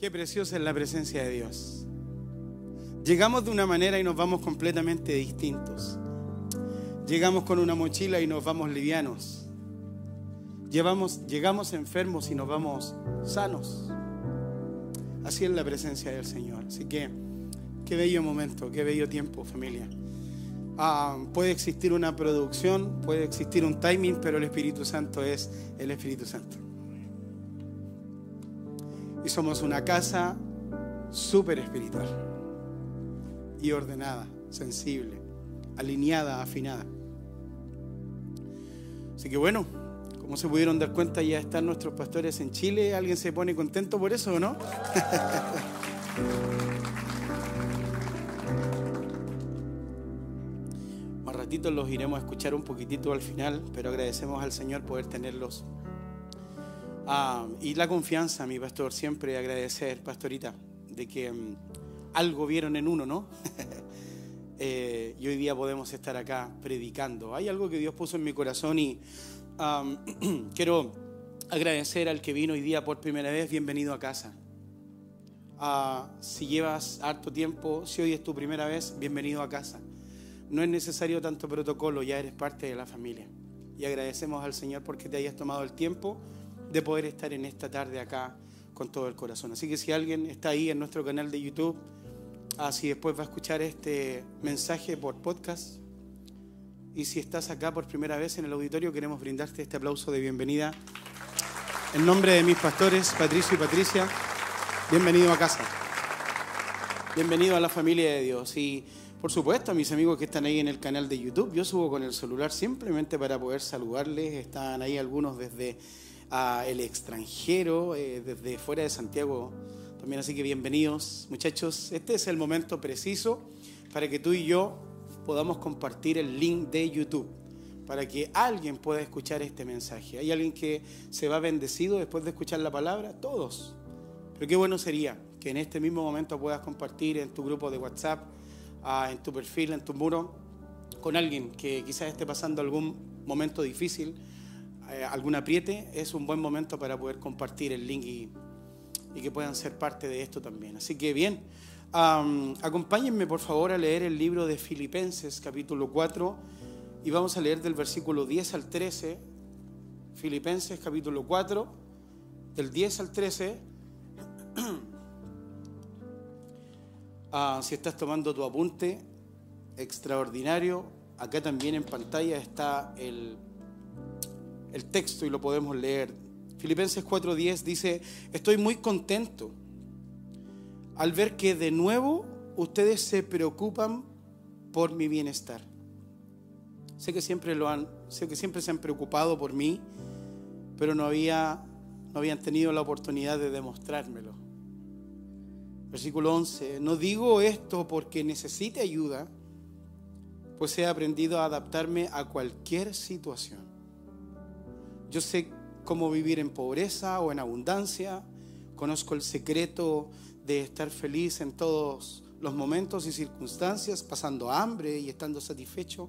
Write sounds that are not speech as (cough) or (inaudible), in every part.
Qué preciosa es la presencia de Dios. Llegamos de una manera y nos vamos completamente distintos. Llegamos con una mochila y nos vamos livianos. Llevamos, llegamos enfermos y nos vamos sanos. Así es la presencia del Señor. Así que qué bello momento, qué bello tiempo, familia. Ah, puede existir una producción, puede existir un timing, pero el Espíritu Santo es el Espíritu Santo. Somos una casa súper espiritual y ordenada, sensible, alineada, afinada. Así que bueno, como se pudieron dar cuenta, ya están nuestros pastores en Chile. ¿Alguien se pone contento por eso o no? (laughs) Más ratitos los iremos a escuchar un poquitito al final, pero agradecemos al Señor poder tenerlos Ah, y la confianza, mi pastor, siempre agradecer, pastorita, de que mm, algo vieron en uno, ¿no? (laughs) Eh, y hoy día podemos estar acá predicando. Hay algo que Dios puso en mi corazón y (clears throat) quiero agradecer al que vino hoy día por primera vez, bienvenido a casa. Ah, si llevas harto tiempo, si hoy es tu primera vez, bienvenido a casa. No es necesario tanto protocolo, ya eres parte de la familia. Y agradecemos al Señor porque te hayas tomado el tiempo de poder estar en esta tarde acá con todo el corazón. Así que si alguien está ahí en nuestro canal de YouTube, así después va a escuchar este mensaje por podcast, y si estás acá por primera vez en el auditorio, queremos brindarte este aplauso de bienvenida. En nombre de mis pastores, Patricio y Patricia, bienvenido a casa. Bienvenido a la familia de Dios. Y por supuesto, a mis amigos que están ahí en el canal de YouTube, yo subo con el celular simplemente para poder saludarles. Están ahí algunos desde el extranjero, eh, desde fuera de Santiago también. Así que bienvenidos, muchachos. Este es el momento preciso para que tú y yo podamos compartir el link de YouTube para que alguien pueda escuchar este mensaje. ¿Hay alguien que se va bendecido después de escuchar la palabra? Todos. Pero qué bueno sería que en este mismo momento puedas compartir en tu grupo de WhatsApp, ah, en tu perfil, en tu muro, con alguien que quizás esté pasando algún momento difícil eh, algún apriete, es un buen momento para poder compartir el link y, que puedan ser parte de esto también. Así que bien, acompáñenme por favor a leer el libro de Filipenses capítulo 4 y vamos a leer del versículo 10 al 13. Filipenses capítulo 4, del 10 al 13. (clears throat) Ah, si estás tomando tu apunte, extraordinario, acá también en pantalla está el el texto y lo podemos leer. Filipenses 4:10 dice, estoy muy contento al ver que de nuevo ustedes se preocupan por mi bienestar. Sé que siempre lo han, sé que siempre se han preocupado por mí, pero no había no habían tenido la oportunidad de demostrármelo. Versículo 11, no digo esto porque necesite ayuda, pues he aprendido a adaptarme a cualquier situación. Yo sé cómo vivir en pobreza o en abundancia. Conozco el secreto de estar feliz en todos los momentos y circunstancias, pasando hambre y estando satisfecho.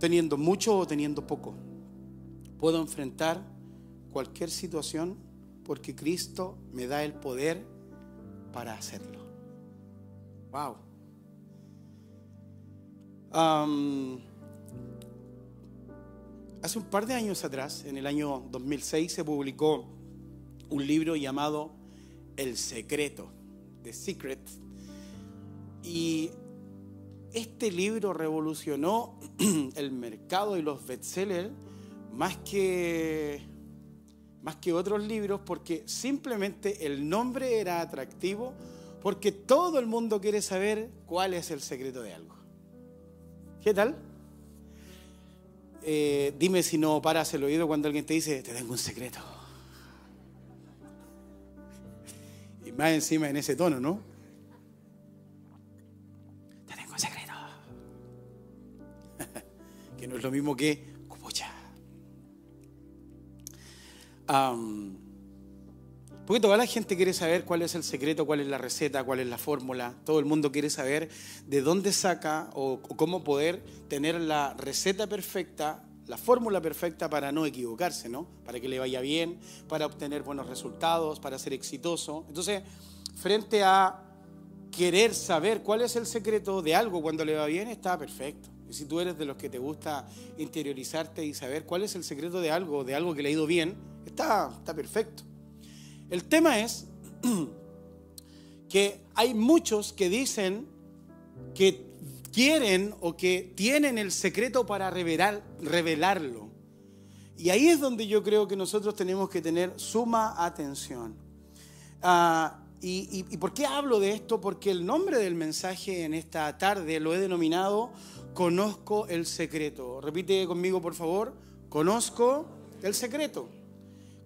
Teniendo mucho o teniendo poco. Puedo enfrentar cualquier situación porque Cristo me da el poder para hacerlo. Wow. Hace un par de años atrás, en el año 2006, se publicó un libro llamado El Secreto, The Secret. Y este libro revolucionó (clears throat) el mercado y los bestsellers más que, más que otros libros porque simplemente el nombre era atractivo porque todo el mundo quiere saber cuál es el secreto de algo. ¿Qué tal? Eh, dime si no paras el oído cuando alguien te dice, te tengo un secreto. Y más encima en ese tono, ¿no? Te tengo un secreto. (laughs) que no es lo mismo que cupucha. Porque toda la gente quiere saber cuál es el secreto, cuál es la receta, cuál es la fórmula. Todo el mundo quiere saber de dónde saca o, cómo poder tener la receta perfecta la fórmula perfecta para no equivocarse, ¿no? Para que le vaya bien, para obtener buenos resultados, para ser exitoso. Entonces, frente a querer saber cuál es el secreto de algo cuando le va bien, está perfecto. Y si tú eres de los que te gusta interiorizarte y saber cuál es el secreto de algo, de algo que le ha ido bien, está, está perfecto. El tema es (clears throat) que hay muchos que dicen que quieren o que tienen el secreto para revelar, revelarlo. Y ahí es donde yo creo que nosotros tenemos que tener suma atención. Ah, y, por qué hablo de esto? Porque el nombre del mensaje en esta tarde lo he denominado Conozco el secreto. Repite conmigo, por favor. Conozco el secreto.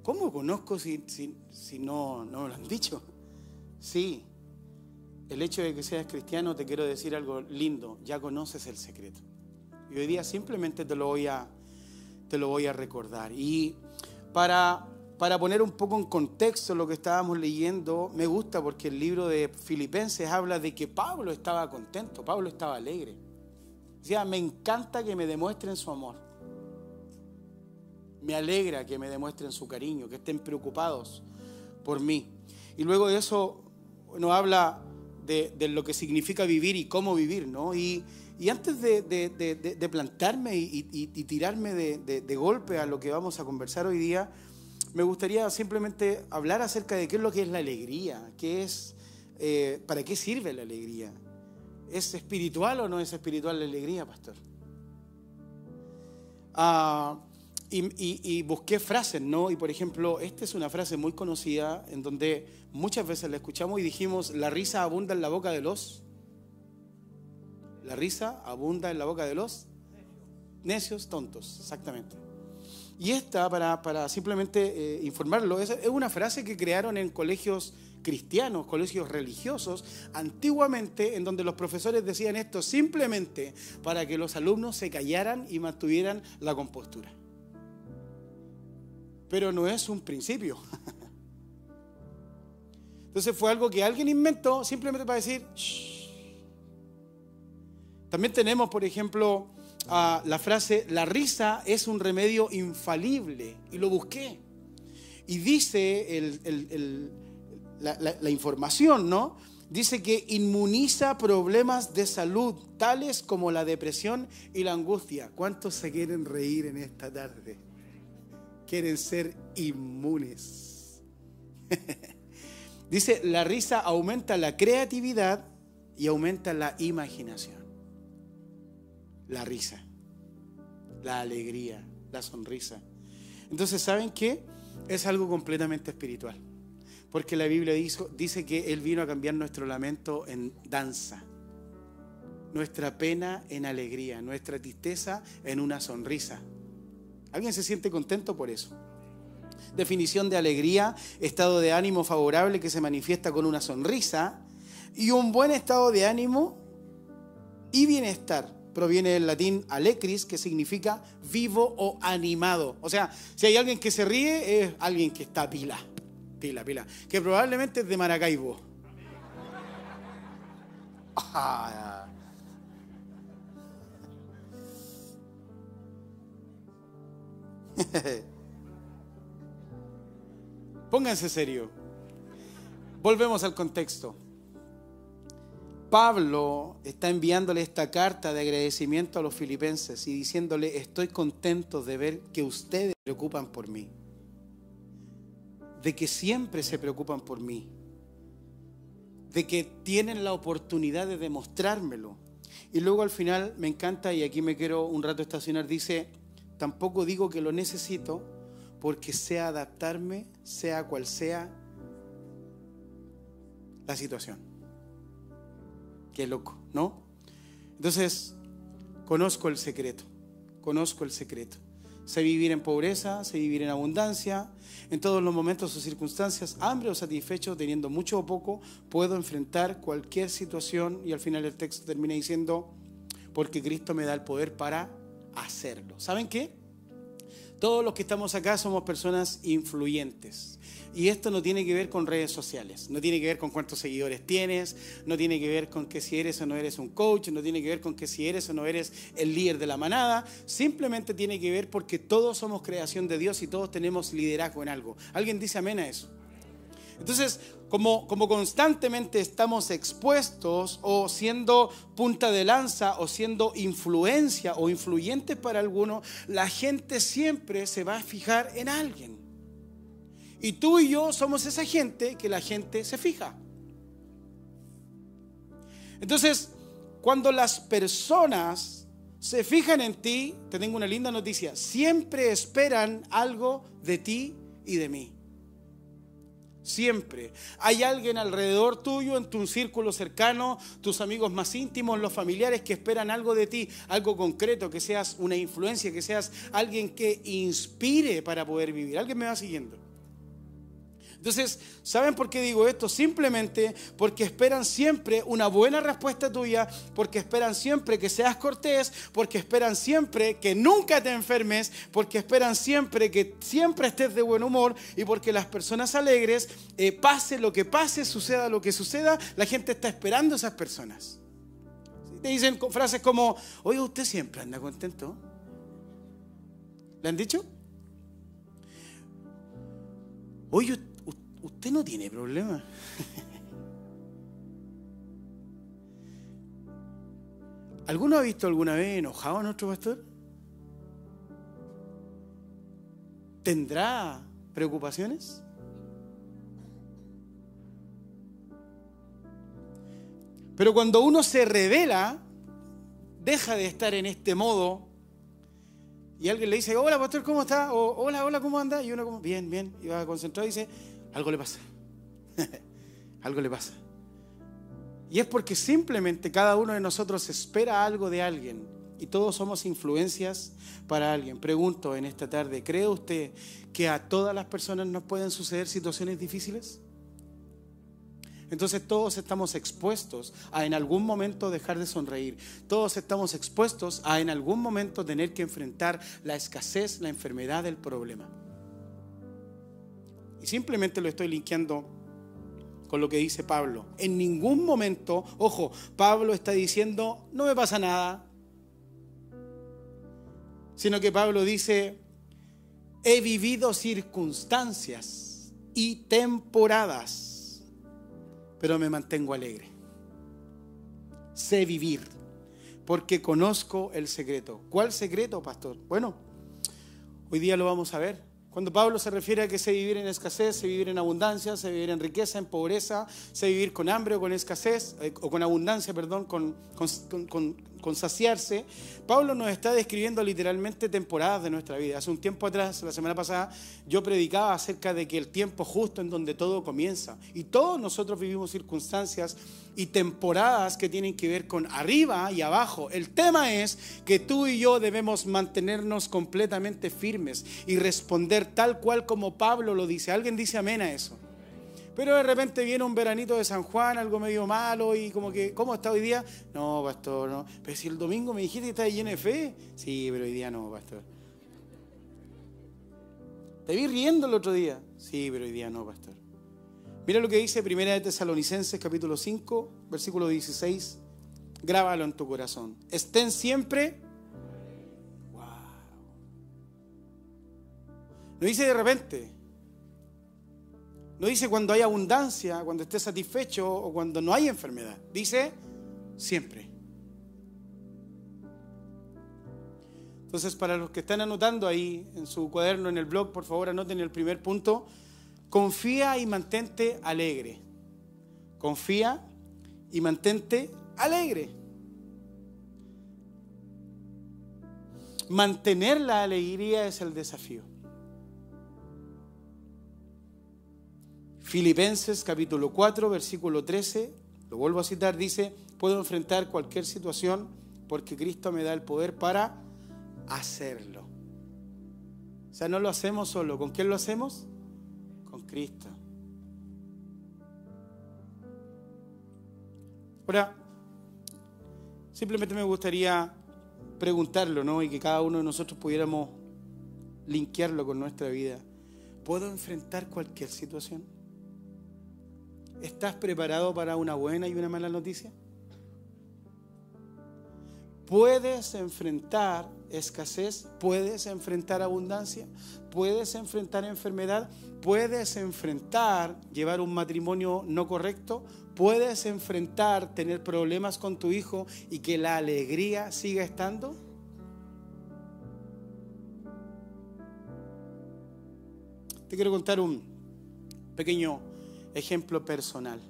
¿Cómo conozco si, si, no, no me lo han dicho? Sí, el hecho de que seas cristiano, te quiero decir algo lindo, ya conoces el secreto. Y hoy día simplemente te lo voy a, te lo voy a recordar. Y para, para poner un poco en contexto lo que estábamos leyendo, me gusta porque el libro de Filipenses habla de que Pablo estaba contento, Pablo estaba alegre. Decía, me encanta que me demuestren su amor. Me alegra que me demuestren su cariño, que estén preocupados por mí. Y luego de eso nos habla de, lo que significa vivir y cómo vivir, ¿no? Y, antes de, plantarme y, tirarme de, golpe a lo que vamos a conversar hoy día, me gustaría simplemente hablar acerca de qué es lo que es la alegría, qué es, eh, para qué sirve la alegría. ¿Es espiritual o no es espiritual la alegría, pastor? Ah, y, busqué frases, ¿no? Y por ejemplo, esta es una frase muy conocida en donde muchas veces la escuchamos y dijimos, la risa abunda en la boca de los... La risa abunda en la boca de los necios tontos, exactamente. Y esta, para, para simplemente eh, informarlo, es, es una frase que crearon en colegios cristianos, colegios religiosos, antiguamente en donde los profesores decían esto simplemente para que los alumnos se callaran y mantuvieran la compostura pero no es un principio. (laughs) Entonces fue algo que alguien inventó simplemente para decir, También tenemos, por ejemplo, la frase, la risa es un remedio infalible. Y lo busqué. Y dice la, la información, ¿no? Dice que inmuniza problemas de salud, tales como la depresión y la angustia. ¿Cuántos se quieren reír en esta tarde? Quieren ser inmunes. (laughs) Dice, la risa aumenta la creatividad y aumenta la imaginación. La risa, la alegría, la sonrisa. Entonces, ¿saben qué? Es algo completamente espiritual. Porque la Biblia dice, dice que Él vino a cambiar nuestro lamento en danza, nuestra pena en alegría, nuestra tristeza en una sonrisa. ¿Alguien se siente contento por eso? Definición de alegría, estado de ánimo favorable que se manifiesta con una sonrisa y un buen estado de ánimo y bienestar. Proviene del latín alecris, que significa vivo o animado. O sea, si hay alguien que se ríe, es alguien que está pila, pila, pila. Que probablemente es de Maracaibo. Ah, (laughs) Pónganse serio. Volvemos al contexto. Pablo está enviándole esta carta de agradecimiento a los filipenses y diciéndole, estoy contento de ver que ustedes se preocupan por mí, de que siempre se preocupan por mí, de que tienen la oportunidad de demostrármelo. Y luego al final me encanta, y aquí me quiero un rato estacionar, dice, Tampoco digo que lo necesito porque sé adaptarme, sea cual sea la situación. Qué loco, ¿no? Entonces, conozco el secreto, conozco el secreto. Sé vivir en pobreza, sé vivir en abundancia, en todos los momentos o circunstancias, hambre o satisfecho, teniendo mucho o poco, puedo enfrentar cualquier situación y al final el texto termina diciendo, porque Cristo me da el poder para hacerlo. ¿Saben qué? Todos los que estamos acá somos personas influyentes. Y esto no tiene que ver con redes sociales, no tiene que ver con cuántos seguidores tienes, no tiene que ver con que si eres o no eres un coach, no tiene que ver con que si eres o no eres el líder de la manada, simplemente tiene que ver porque todos somos creación de Dios y todos tenemos liderazgo en algo. ¿Alguien dice amén a eso? Entonces, como, como, constantemente estamos expuestos o siendo punta de lanza o siendo influencia o influyentes para alguno, la gente siempre se va a fijar en alguien. Y tú y yo somos esa gente que la gente se fija. Entonces, cuando las personas se fijan en ti, te tengo una linda noticia, siempre esperan algo de ti y de mí. Siempre. Hay alguien alrededor tuyo, en tu círculo cercano, tus amigos más íntimos, los familiares que esperan algo de ti, algo concreto, que seas una influencia, que seas alguien que inspire para poder vivir. ¿Alguien me va siguiendo? Entonces, ¿saben por qué digo esto? Simplemente porque esperan siempre una buena respuesta tuya, porque esperan siempre que seas cortés, porque esperan siempre que nunca te enfermes, porque esperan siempre que siempre estés de buen humor y porque las personas alegres, eh, pase lo que pase, suceda lo que suceda, la gente está esperando a esas personas. Te dicen frases como, oye, usted siempre anda contento. ¿Le han dicho? Oye, usted no tiene problema. (laughs) ¿Alguno ha visto alguna vez enojado a nuestro pastor? ¿Tendrá preocupaciones? Pero cuando uno se revela, deja de estar en este modo y alguien le dice, hola pastor, ¿cómo está? O hola, hola, ¿cómo anda? Y uno como, bien, bien, y va concentrado y dice, algo le pasa. (laughs) algo le pasa. Y es porque simplemente cada uno de nosotros espera algo de alguien y todos somos influencias para alguien. Pregunto en esta tarde, ¿cree usted que a todas las personas nos pueden suceder situaciones difíciles? Entonces todos estamos expuestos a en algún momento dejar de sonreír. Todos estamos expuestos a en algún momento tener que enfrentar la escasez, la enfermedad, el problema. Simplemente lo estoy linkeando con lo que dice Pablo. En ningún momento, ojo, Pablo está diciendo, no me pasa nada, sino que Pablo dice, he vivido circunstancias y temporadas, pero me mantengo alegre. Sé vivir, porque conozco el secreto. ¿Cuál secreto, pastor? Bueno, hoy día lo vamos a ver. Cuando Pablo se refiere a que se vivir en escasez, se vivir en abundancia, se vivir en riqueza, en pobreza, se vivir con hambre o con escasez, eh, o con abundancia, perdón, con, con, saciarse, Pablo nos está describiendo literalmente temporadas de nuestra vida. Hace un tiempo atrás, la semana pasada, yo predicaba acerca de que el tiempo justo en donde todo comienza. Y todos nosotros vivimos circunstancias y temporadas que tienen que ver con arriba y abajo. El tema es que tú y yo debemos mantenernos completamente firmes y responder tal cual como Pablo lo dice. ¿Alguien dice amén a eso? Pero de repente viene un veranito de San Juan, algo medio malo y como que, ¿cómo está hoy día? No, pastor, no. Pero si el domingo me dijiste que estás lleno de fe. Sí, pero hoy día no, pastor. Te vi riendo el otro día. Sí, pero hoy día no, pastor. Mira lo que dice Primera de Tesalonicenses capítulo 5, versículo 16. Grábalo en tu corazón. Estén siempre... Wow. No dice de repente. No dice cuando hay abundancia, cuando esté satisfecho o cuando no hay enfermedad. Dice siempre. Entonces, para los que están anotando ahí en su cuaderno, en el blog, por favor anoten el primer punto. Confía y mantente alegre. Confía y mantente alegre. Mantener la alegría es el desafío. Filipenses capítulo 4, versículo 13, lo vuelvo a citar, dice, puedo enfrentar cualquier situación porque Cristo me da el poder para hacerlo. O sea, no lo hacemos solo. ¿Con quién lo hacemos? Con Cristo. Ahora, simplemente me gustaría preguntarlo, ¿no? Y que cada uno de nosotros pudiéramos linkearlo con nuestra vida. ¿Puedo enfrentar cualquier situación? ¿Estás preparado para una buena y una mala noticia? Puedes enfrentar escasez, puedes enfrentar abundancia, puedes enfrentar enfermedad, puedes enfrentar llevar un matrimonio no correcto, puedes enfrentar tener problemas con tu hijo y que la alegría siga estando. Te quiero contar un pequeño ejemplo personal.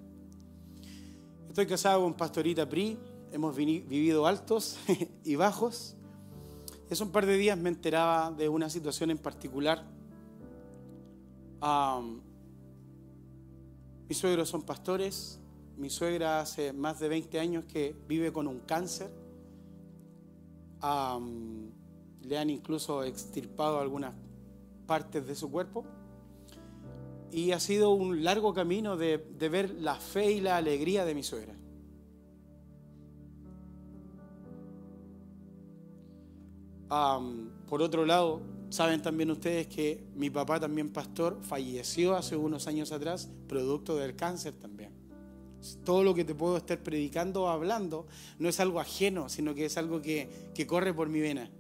Estoy casado con Pastorita Pri, hemos vivido altos (laughs) y bajos. Hace un par de días me enteraba de una situación en particular. mis suegros son pastores. Mi suegra hace más de 20 años que vive con un cáncer. le han incluso extirpado algunas partes de su cuerpo. Y ha sido un largo camino de, ver la fe y la alegría de mi suegra. por otro lado, saben también ustedes que mi papá también pastor falleció hace unos años atrás, producto del cáncer también. Todo lo que te puedo estar predicando o hablando no es algo ajeno, sino que es algo que, que corre por mi vena.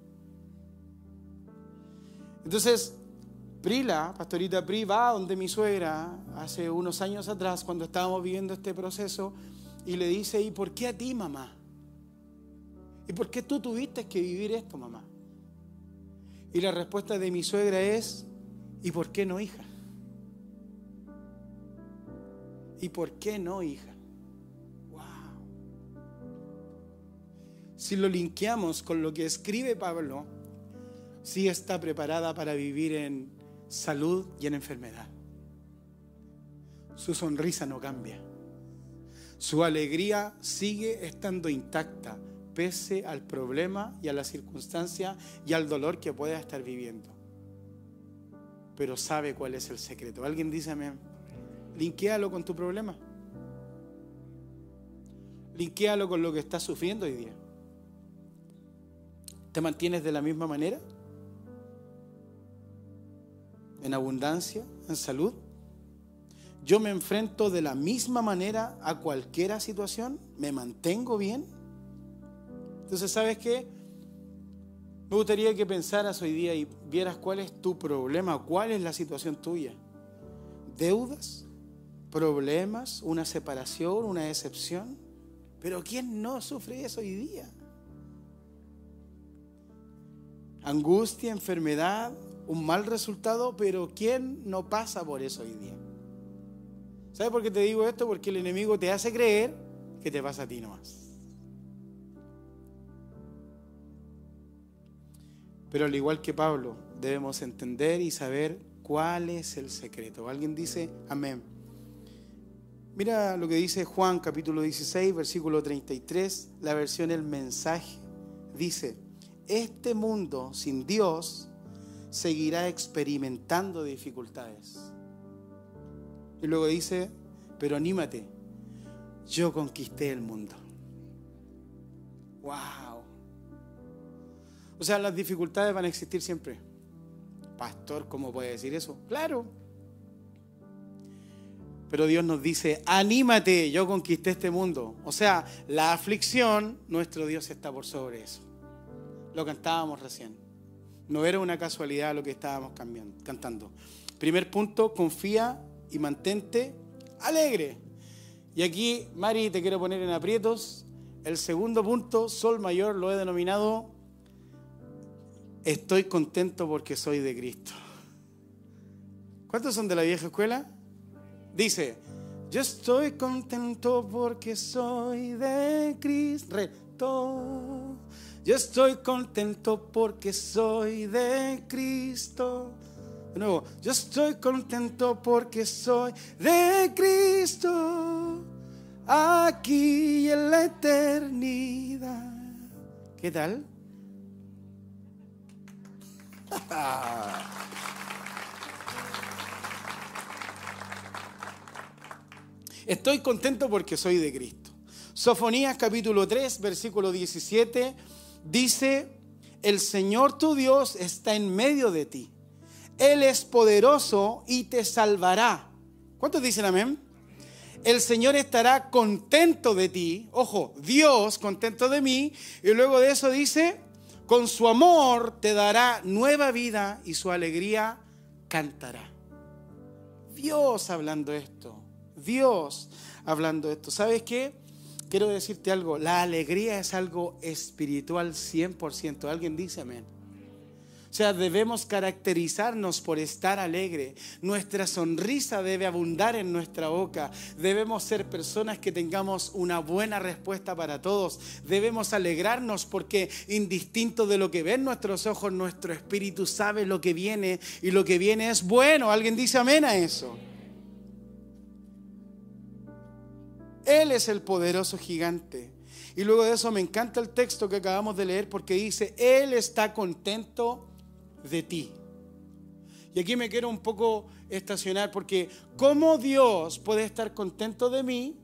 Entonces, Prila, pastorita Pri, va donde mi suegra hace unos años atrás, cuando estábamos viviendo este proceso, y le dice, ¿y por qué a ti, mamá? ¿Y por qué tú tuviste que vivir esto, mamá? Y la respuesta de mi suegra es, ¿y por qué no, hija? ¿Y por qué no, hija? Wow. Si lo linkeamos con lo que escribe Pablo, sí está preparada para vivir en salud y en enfermedad. Su sonrisa no cambia. Su alegría sigue estando intacta pese al problema y a la circunstancia y al dolor que pueda estar viviendo. Pero sabe cuál es el secreto. Alguien dice amén. Linkéalo con tu problema. Linkéalo con lo que estás sufriendo hoy día. ¿Te mantienes de la misma manera? ¿En abundancia? ¿En salud? ¿Yo me enfrento de la misma manera a cualquier situación? ¿Me mantengo bien? Entonces, ¿sabes qué? Me gustaría que pensaras hoy día y vieras cuál es tu problema, cuál es la situación tuya. ¿Deudas? ¿Problemas? ¿Una separación? ¿Una decepción? Pero ¿quién no sufre eso hoy día? Angustia, enfermedad, un mal resultado, pero ¿quién no pasa por eso hoy día? ¿Sabes por qué te digo esto? Porque el enemigo te hace creer que te pasa a ti nomás. Pero al igual que Pablo, debemos entender y saber cuál es el secreto. Alguien dice, amén. Mira lo que dice Juan capítulo 16, versículo 33, la versión El mensaje. Dice, este mundo sin Dios seguirá experimentando dificultades. Y luego dice, pero anímate, yo conquisté el mundo. ¡Wow! O sea, las dificultades van a existir siempre. Pastor, ¿cómo puede decir eso? Claro. Pero Dios nos dice, anímate, yo conquisté este mundo. O sea, la aflicción, nuestro Dios está por sobre eso. Lo cantábamos recién. No era una casualidad lo que estábamos cantando. Primer punto, confía y mantente alegre. Y aquí, Mari, te quiero poner en aprietos. El segundo punto, sol mayor, lo he denominado Estoy contento porque soy de Cristo. ¿Cuántos son de la vieja escuela? Dice, yo estoy contento porque soy de Cristo. Yo estoy contento porque soy de Cristo. De nuevo, yo estoy contento porque soy de Cristo. Aquí en la eternidad. ¿Qué tal? (laughs) Estoy contento porque soy de Cristo. Sofonías capítulo 3, versículo 17 dice, el Señor tu Dios está en medio de ti. Él es poderoso y te salvará. ¿Cuántos dicen amén? El Señor estará contento de ti. Ojo, Dios contento de mí. Y luego de eso dice, con su amor te dará nueva vida y su alegría cantará. Dios hablando esto. Dios hablando esto. ¿Sabes qué? Quiero decirte algo. La alegría es algo espiritual 100%. ¿Alguien dice amén? O sea, debemos caracterizarnos por estar alegre. Nuestra sonrisa debe abundar en nuestra boca. Debemos ser personas que tengamos una buena respuesta para todos. Debemos alegrarnos porque indistinto de lo que ven nuestros ojos, nuestro espíritu sabe lo que viene y lo que viene es bueno. ¿Alguien dice amén a eso? Él es el poderoso gigante. Y luego de eso me encanta el texto que acabamos de leer porque dice, Él está contento de ti. Y aquí me quiero un poco estacionar porque ¿cómo Dios puede estar contento de mí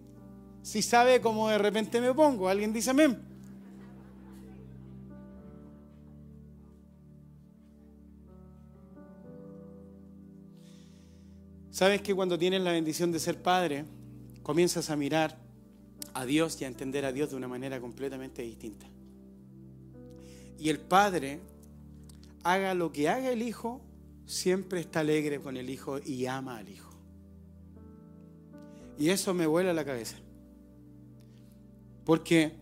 si sabe cómo de repente me pongo? ¿Alguien dice amén? Sabes que cuando tienes la bendición de ser padre, comienzas a mirar a Dios y a entender a Dios de una manera completamente distinta. Y el padre haga lo que haga el hijo, siempre está alegre con el hijo y ama al hijo. Y eso me vuela la cabeza. Porque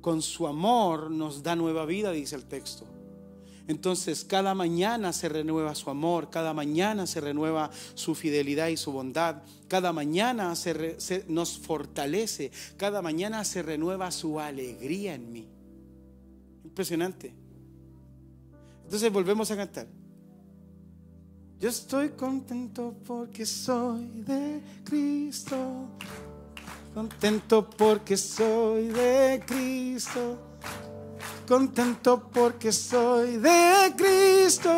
con su amor nos da nueva vida, dice el texto. Entonces cada mañana se renueva su amor, cada mañana se renueva su fidelidad y su bondad, cada mañana nos fortalece, cada mañana se renueva su alegría en mí. Impresionante. Entonces volvemos a cantar. Yo estoy contento porque soy de Cristo. Contento porque soy de Cristo. Contento porque soy de Cristo.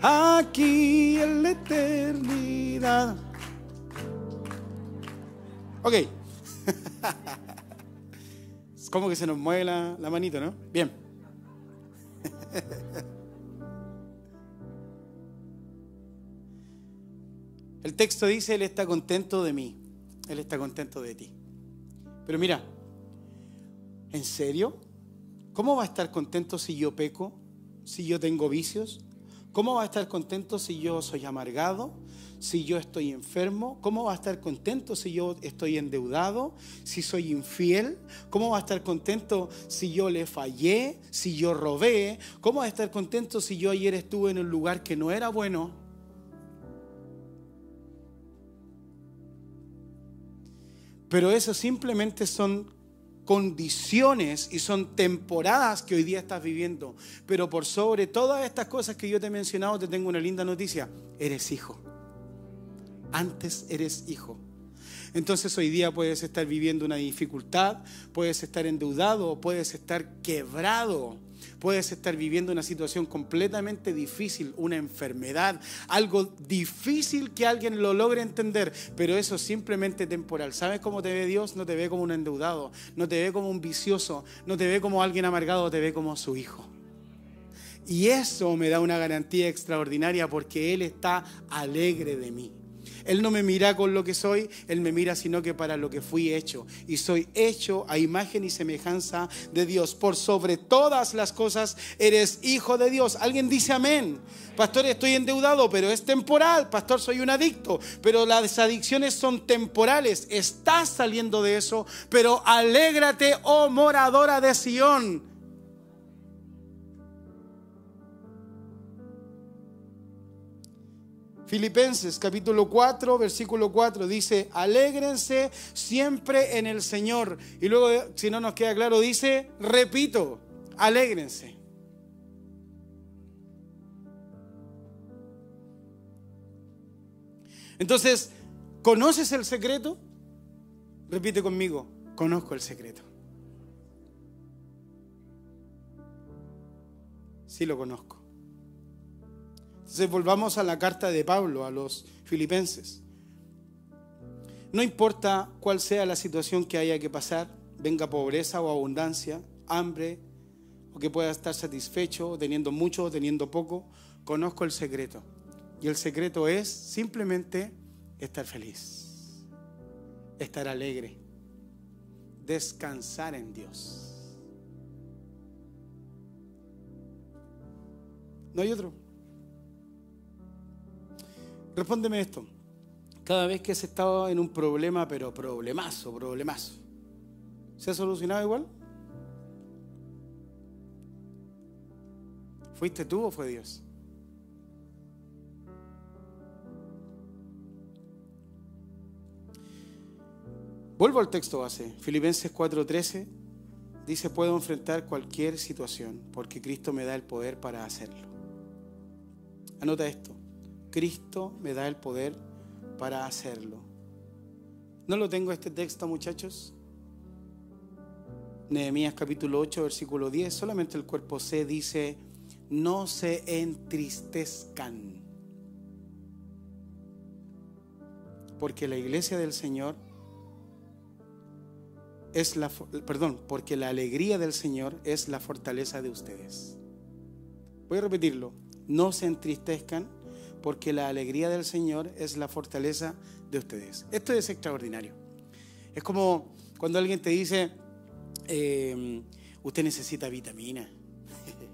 Aquí en la eternidad. Ok. (laughs) es como que se nos mueve la, la manito, ¿no? Bien. (laughs) El texto dice, Él está contento de mí, Él está contento de ti. Pero mira, ¿en serio? ¿Cómo va a estar contento si yo peco? Si yo tengo vicios? ¿Cómo va a estar contento si yo soy amargado? Si yo estoy enfermo, ¿cómo va a estar contento si yo estoy endeudado? Si soy infiel, ¿cómo va a estar contento si yo le fallé? Si yo robé, ¿cómo va a estar contento si yo ayer estuve en un lugar que no era bueno? Pero eso simplemente son condiciones y son temporadas que hoy día estás viviendo. Pero por sobre todas estas cosas que yo te he mencionado, te tengo una linda noticia. Eres hijo. Antes eres hijo. Entonces hoy día puedes estar viviendo una dificultad, puedes estar endeudado, puedes estar quebrado Puedes estar viviendo una situación completamente difícil, una enfermedad, algo difícil que alguien lo logre entender, pero eso es simplemente temporal. ¿Sabes cómo te ve Dios? No te ve como un endeudado, no te ve como un vicioso, no te ve como alguien amargado, te ve como su hijo. Y eso me da una garantía extraordinaria porque Él está alegre de mí. Él no me mira con lo que soy, Él me mira sino que para lo que fui hecho. Y soy hecho a imagen y semejanza de Dios. Por sobre todas las cosas eres hijo de Dios. Alguien dice amén. Pastor, estoy endeudado, pero es temporal. Pastor, soy un adicto, pero las adicciones son temporales. Estás saliendo de eso, pero alégrate, oh moradora de Sión Filipenses capítulo 4, versículo 4 dice, alégrense siempre en el Señor. Y luego, si no nos queda claro, dice, repito, alégrense. Entonces, ¿conoces el secreto? Repite conmigo, conozco el secreto. Sí lo conozco. Entonces volvamos a la carta de Pablo a los filipenses. No importa cuál sea la situación que haya que pasar, venga pobreza o abundancia, hambre, o que pueda estar satisfecho, teniendo mucho o teniendo poco, conozco el secreto. Y el secreto es simplemente estar feliz, estar alegre, descansar en Dios. No hay otro. Respóndeme esto. Cada vez que has estado en un problema, pero problemazo, problemazo, ¿se ha solucionado igual? ¿Fuiste tú o fue Dios? Vuelvo al texto base. Filipenses 4:13 dice, puedo enfrentar cualquier situación porque Cristo me da el poder para hacerlo. Anota esto. Cristo me da el poder para hacerlo. ¿No lo tengo este texto, muchachos? Nehemías capítulo 8, versículo 10. Solamente el cuerpo C dice, no se entristezcan. Porque la iglesia del Señor es la, perdón, porque la alegría del Señor es la fortaleza de ustedes. Voy a repetirlo no se entristezcan, porque la alegría del Señor es la fortaleza de ustedes. Esto es extraordinario. Es como cuando alguien te dice, eh, usted necesita vitamina.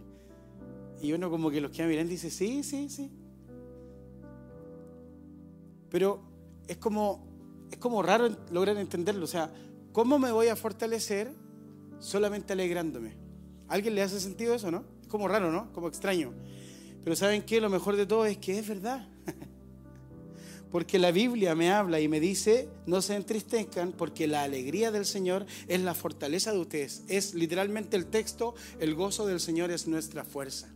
(laughs) y uno como que los queda mirando y dice, sí, sí, sí. Pero es como, es como raro lograr entenderlo. O sea, ¿cómo me voy a fortalecer solamente alegrándome? alguien le hace sentido eso, no? Es como raro, ¿no? Como extraño. Pero ¿saben qué? Lo mejor de todo es que es verdad. (laughs) Porque la Biblia me habla y me dice, no se entristezcan porque la alegría del Señor es la fortaleza de ustedes. Es literalmente el texto, el gozo del Señor es nuestra fuerza.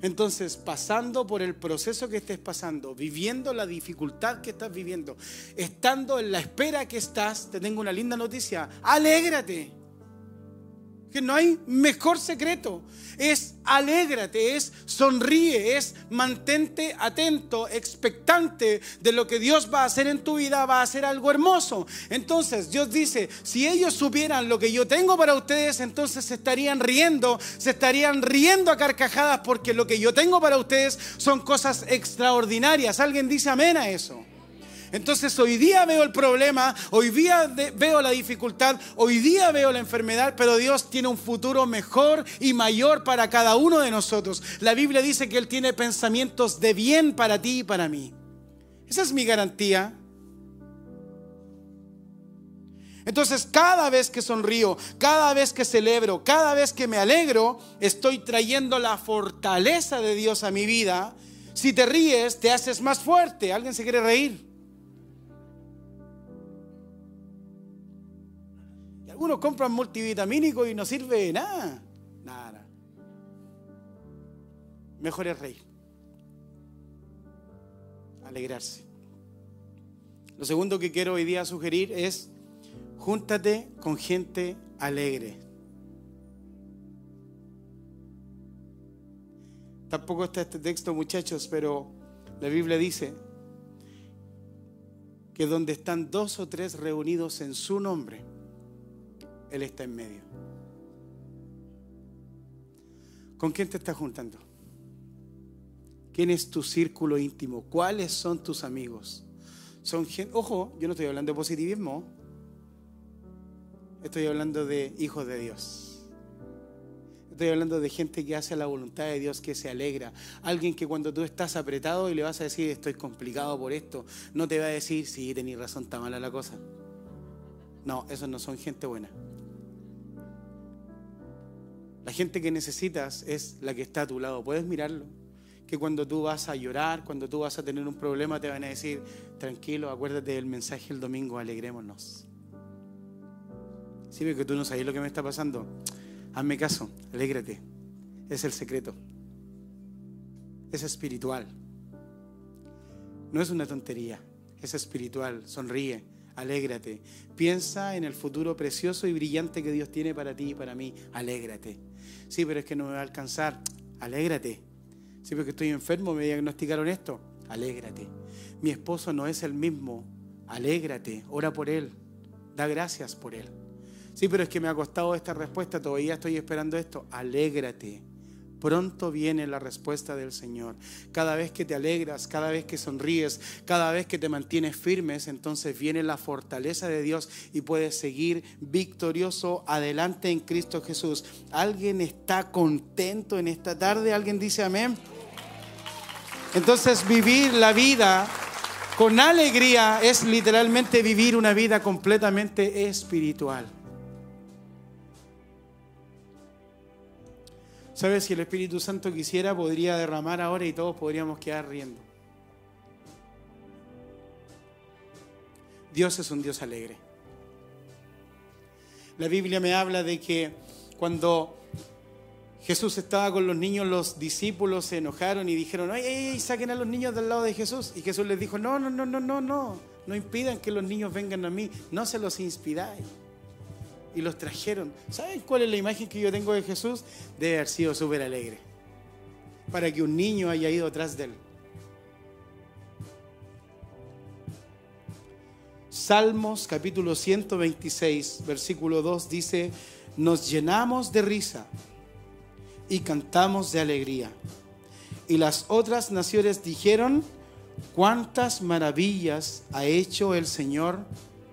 Entonces, pasando por el proceso que estés pasando, viviendo la dificultad que estás viviendo, estando en la espera que estás, te tengo una linda noticia, alégrate. Que no hay mejor secreto. Es alégrate, es sonríe, es mantente atento, expectante de lo que Dios va a hacer en tu vida, va a hacer algo hermoso. Entonces Dios dice, si ellos supieran lo que yo tengo para ustedes, entonces se estarían riendo, se estarían riendo a carcajadas porque lo que yo tengo para ustedes son cosas extraordinarias. ¿Alguien dice amén a eso? Entonces hoy día veo el problema, hoy día veo la dificultad, hoy día veo la enfermedad, pero Dios tiene un futuro mejor y mayor para cada uno de nosotros. La Biblia dice que Él tiene pensamientos de bien para ti y para mí. Esa es mi garantía. Entonces cada vez que sonrío, cada vez que celebro, cada vez que me alegro, estoy trayendo la fortaleza de Dios a mi vida. Si te ríes, te haces más fuerte. ¿Alguien se quiere reír? Algunos compran multivitamínico y no sirve de nada. Nada. Mejor es reír. Alegrarse. Lo segundo que quiero hoy día sugerir es júntate con gente alegre. Tampoco está este texto, muchachos, pero la Biblia dice que donde están dos o tres reunidos en su nombre, él está en medio. ¿Con quién te estás juntando? ¿Quién es tu círculo íntimo? ¿Cuáles son tus amigos? Son ojo, yo no estoy hablando de positivismo. Estoy hablando de hijos de Dios. Estoy hablando de gente que hace la voluntad de Dios, que se alegra. Alguien que cuando tú estás apretado y le vas a decir, estoy complicado por esto, no te va a decir, sí, tenés razón, está mala la cosa. No, esos no son gente buena. La gente que necesitas es la que está a tu lado. Puedes mirarlo. Que cuando tú vas a llorar, cuando tú vas a tener un problema, te van a decir, tranquilo, acuérdate del mensaje el domingo, alegrémonos. Ve que tú no sabes lo que me está pasando, hazme caso, alégrate. Es el secreto. Es espiritual. No es una tontería, es espiritual. Sonríe, alégrate. Piensa en el futuro precioso y brillante que Dios tiene para ti y para mí. Alégrate. Sí, pero es que no me va a alcanzar. Alégrate. Sí, porque estoy enfermo, me diagnosticaron esto. Alégrate. Mi esposo no es el mismo. Alégrate. Ora por él. Da gracias por él. Sí, pero es que me ha costado esta respuesta. Todavía estoy esperando esto. Alégrate. Pronto viene la respuesta del Señor. Cada vez que te alegras, cada vez que sonríes, cada vez que te mantienes firmes, entonces viene la fortaleza de Dios y puedes seguir victorioso adelante en Cristo Jesús. ¿Alguien está contento en esta tarde? ¿Alguien dice amén? Entonces vivir la vida con alegría es literalmente vivir una vida completamente espiritual. ¿Sabes? Si el Espíritu Santo quisiera, podría derramar ahora y todos podríamos quedar riendo. Dios es un Dios alegre. La Biblia me habla de que cuando Jesús estaba con los niños, los discípulos se enojaron y dijeron, ay, ay, saquen a los niños del lado de Jesús. Y Jesús les dijo, no, no, no, no, no, no, no impidan que los niños vengan a mí, no se los inspiráis. Y los trajeron. ¿Saben cuál es la imagen que yo tengo de Jesús? Debe haber sido súper alegre. Para que un niño haya ido atrás de él. Salmos capítulo 126, versículo 2 dice, nos llenamos de risa y cantamos de alegría. Y las otras naciones dijeron, cuántas maravillas ha hecho el Señor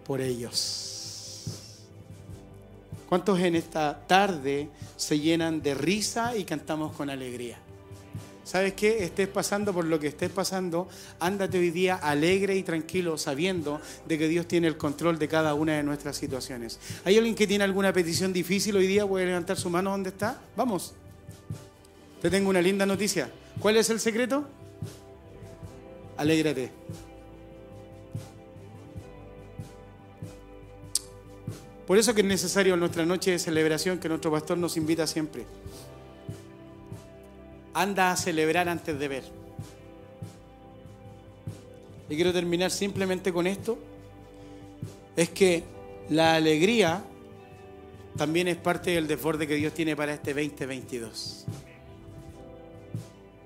por ellos. ¿Cuántos en esta tarde se llenan de risa y cantamos con alegría? ¿Sabes qué? Estés pasando por lo que estés pasando, ándate hoy día alegre y tranquilo, sabiendo de que Dios tiene el control de cada una de nuestras situaciones. ¿Hay alguien que tiene alguna petición difícil hoy día? ¿Puede levantar su mano donde está? Vamos. Te tengo una linda noticia. ¿Cuál es el secreto? Alégrate. Por eso que es necesario en nuestra noche de celebración que nuestro pastor nos invita siempre. Anda a celebrar antes de ver. Y quiero terminar simplemente con esto. Es que la alegría también es parte del desborde que Dios tiene para este 2022.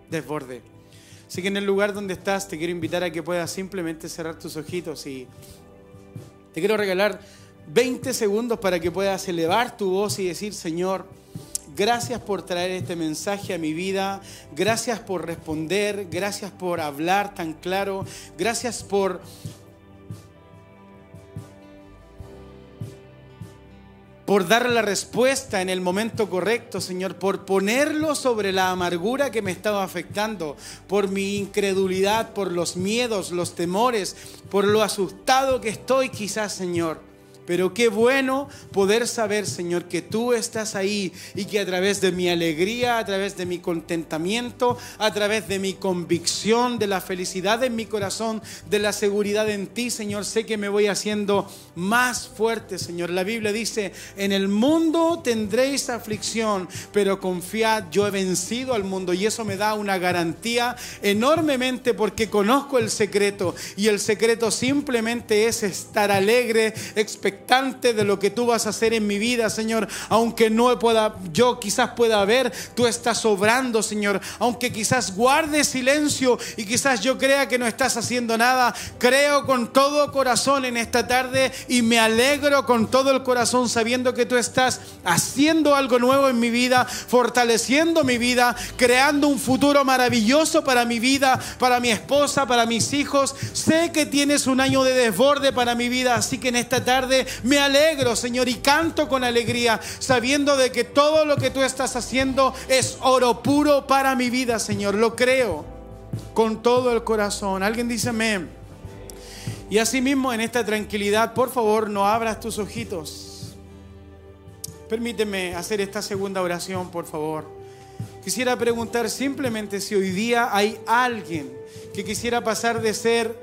Desborde. Así que en el lugar donde estás te quiero invitar a que puedas simplemente cerrar tus ojitos y te quiero regalar 20 segundos para que puedas elevar tu voz y decir, Señor, gracias por traer este mensaje a mi vida, gracias por responder, gracias por hablar tan claro, gracias por por dar la respuesta en el momento correcto, Señor, por ponerlo sobre la amargura que me estaba afectando, por mi incredulidad, por los miedos, los temores, por lo asustado que estoy quizás, Señor. Pero qué bueno poder saber, Señor, que tú estás ahí y que a través de mi alegría, a través de mi contentamiento, a través de mi convicción, de la felicidad en mi corazón, de la seguridad en ti, Señor, sé que me voy haciendo más fuerte, Señor. La Biblia dice, en el mundo tendréis aflicción, pero confiad, yo he vencido al mundo y eso me da una garantía enormemente porque conozco el secreto y el secreto simplemente es estar alegre, expectante de lo que tú vas a hacer en mi vida, Señor. Aunque no pueda, yo quizás pueda ver, tú estás obrando, Señor. Aunque quizás guarde silencio y quizás yo crea que no estás haciendo nada, creo con todo corazón en esta tarde y me alegro con todo el corazón sabiendo que tú estás haciendo algo nuevo en mi vida, fortaleciendo mi vida, creando un futuro maravilloso para mi vida, para mi esposa, para mis hijos. Sé que tienes un año de desborde para mi vida, así que en esta tarde me alegro, Señor, y canto con alegría, sabiendo de que todo lo que tú estás haciendo es oro puro para mi vida, Señor. Lo creo con todo el corazón. Alguien dice amén. Y asimismo, en esta tranquilidad, por favor, no abras tus ojitos. Permíteme hacer esta segunda oración, por favor. Quisiera preguntar simplemente si hoy día hay alguien que quisiera pasar de ser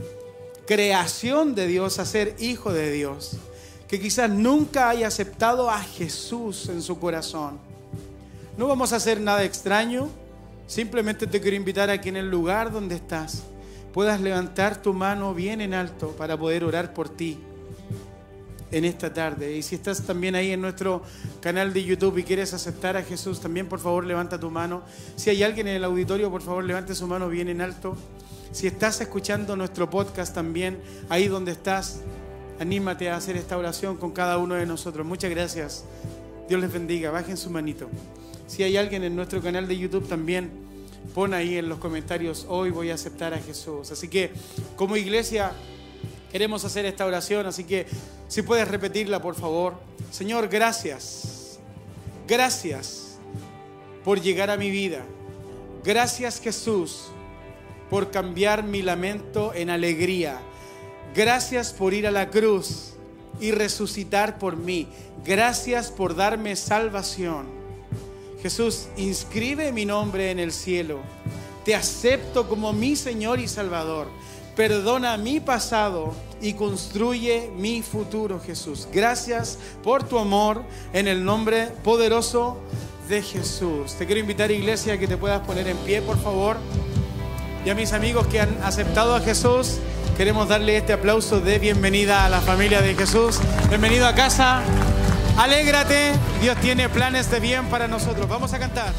creación de Dios a ser hijo de Dios que quizás nunca haya aceptado a Jesús en su corazón. No vamos a hacer nada extraño, simplemente te quiero invitar a que en el lugar donde estás puedas levantar tu mano bien en alto para poder orar por ti en esta tarde. Y si estás también ahí en nuestro canal de YouTube y quieres aceptar a Jesús, también por favor levanta tu mano. Si hay alguien en el auditorio, por favor levante su mano bien en alto. Si estás escuchando nuestro podcast también, ahí donde estás, Anímate a hacer esta oración con cada uno de nosotros. Muchas gracias. Dios les bendiga. Bajen su manito. Si hay alguien en nuestro canal de YouTube también, pon ahí en los comentarios, hoy voy a aceptar a Jesús. Así que como iglesia queremos hacer esta oración, así que si puedes repetirla, por favor. Señor, gracias. Gracias por llegar a mi vida. Gracias Jesús por cambiar mi lamento en alegría. Gracias por ir a la cruz y resucitar por mí. Gracias por darme salvación. Jesús, inscribe mi nombre en el cielo. Te acepto como mi Señor y Salvador. Perdona mi pasado y construye mi futuro, Jesús. Gracias por tu amor en el nombre poderoso de Jesús. Te quiero invitar, iglesia, a que te puedas poner en pie, por favor. Y a mis amigos que han aceptado a Jesús, queremos darle este aplauso de bienvenida a la familia de Jesús. Bienvenido a casa. Alégrate, Dios tiene planes de bien para nosotros. Vamos a cantar.